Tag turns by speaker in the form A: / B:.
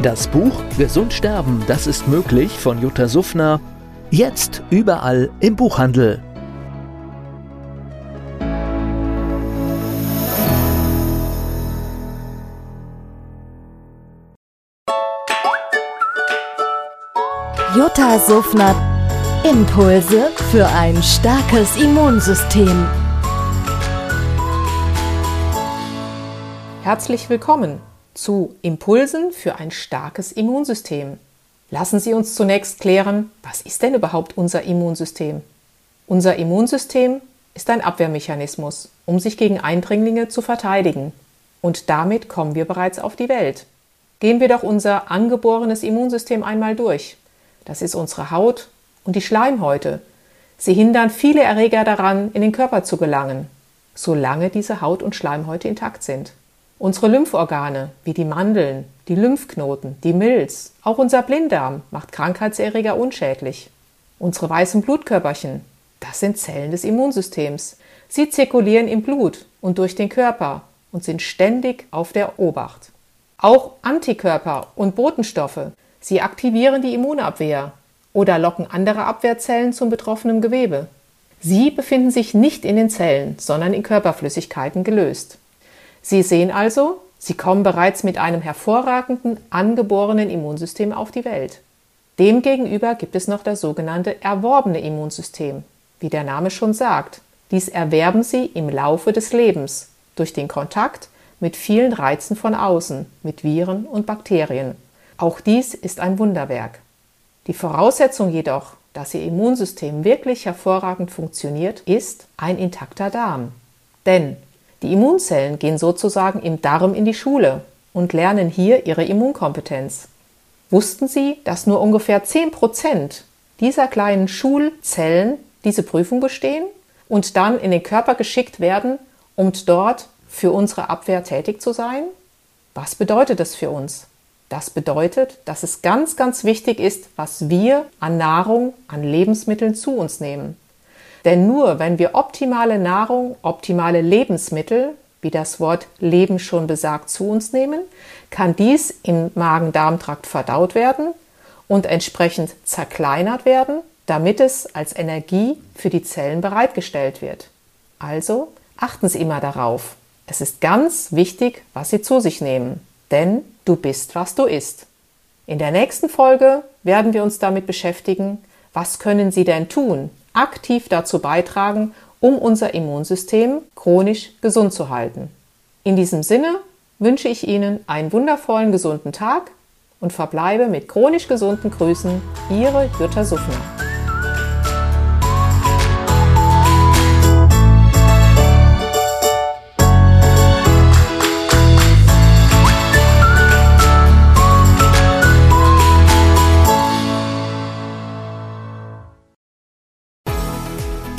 A: Das Buch Gesund sterben, das ist möglich von Jutta Suffner. Jetzt überall im Buchhandel.
B: Jutta Suffner. Impulse für ein starkes Immunsystem.
C: Herzlich willkommen zu Impulsen für ein starkes Immunsystem. Lassen Sie uns zunächst klären, was ist denn überhaupt unser Immunsystem? Unser Immunsystem ist ein Abwehrmechanismus, um sich gegen Eindringlinge zu verteidigen. Und damit kommen wir bereits auf die Welt. Gehen wir doch unser angeborenes Immunsystem einmal durch. Das ist unsere Haut und die Schleimhäute. Sie hindern viele Erreger daran, in den Körper zu gelangen, solange diese Haut und Schleimhäute intakt sind. Unsere Lymphorgane, wie die Mandeln, die Lymphknoten, die Milz, auch unser Blinddarm macht Krankheitserreger unschädlich. Unsere weißen Blutkörperchen, das sind Zellen des Immunsystems. Sie zirkulieren im Blut und durch den Körper und sind ständig auf der Obacht. Auch Antikörper und Botenstoffe, Sie aktivieren die Immunabwehr oder locken andere Abwehrzellen zum betroffenen Gewebe. Sie befinden sich nicht in den Zellen, sondern in Körperflüssigkeiten gelöst. Sie sehen also, Sie kommen bereits mit einem hervorragenden, angeborenen Immunsystem auf die Welt. Demgegenüber gibt es noch das sogenannte erworbene Immunsystem. Wie der Name schon sagt, dies erwerben Sie im Laufe des Lebens durch den Kontakt mit vielen Reizen von außen, mit Viren und Bakterien. Auch dies ist ein Wunderwerk. Die Voraussetzung jedoch, dass Ihr Immunsystem wirklich hervorragend funktioniert, ist ein intakter Darm. Denn die Immunzellen gehen sozusagen im Darm in die Schule und lernen hier ihre Immunkompetenz. Wussten Sie, dass nur ungefähr 10% dieser kleinen Schulzellen diese Prüfung bestehen und dann in den Körper geschickt werden, um dort für unsere Abwehr tätig zu sein? Was bedeutet das für uns? Das bedeutet, dass es ganz, ganz wichtig ist, was wir an Nahrung, an Lebensmitteln zu uns nehmen. Denn nur wenn wir optimale Nahrung, optimale Lebensmittel, wie das Wort Leben schon besagt, zu uns nehmen, kann dies im Magen-Darm-Trakt verdaut werden und entsprechend zerkleinert werden, damit es als Energie für die Zellen bereitgestellt wird. Also achten Sie immer darauf. Es ist ganz wichtig, was Sie zu sich nehmen denn du bist, was du isst. In der nächsten Folge werden wir uns damit beschäftigen, was können Sie denn tun, aktiv dazu beitragen, um unser Immunsystem chronisch gesund zu halten. In diesem Sinne wünsche ich Ihnen einen wundervollen, gesunden Tag und verbleibe mit chronisch gesunden Grüßen, Ihre Jutta Suffner.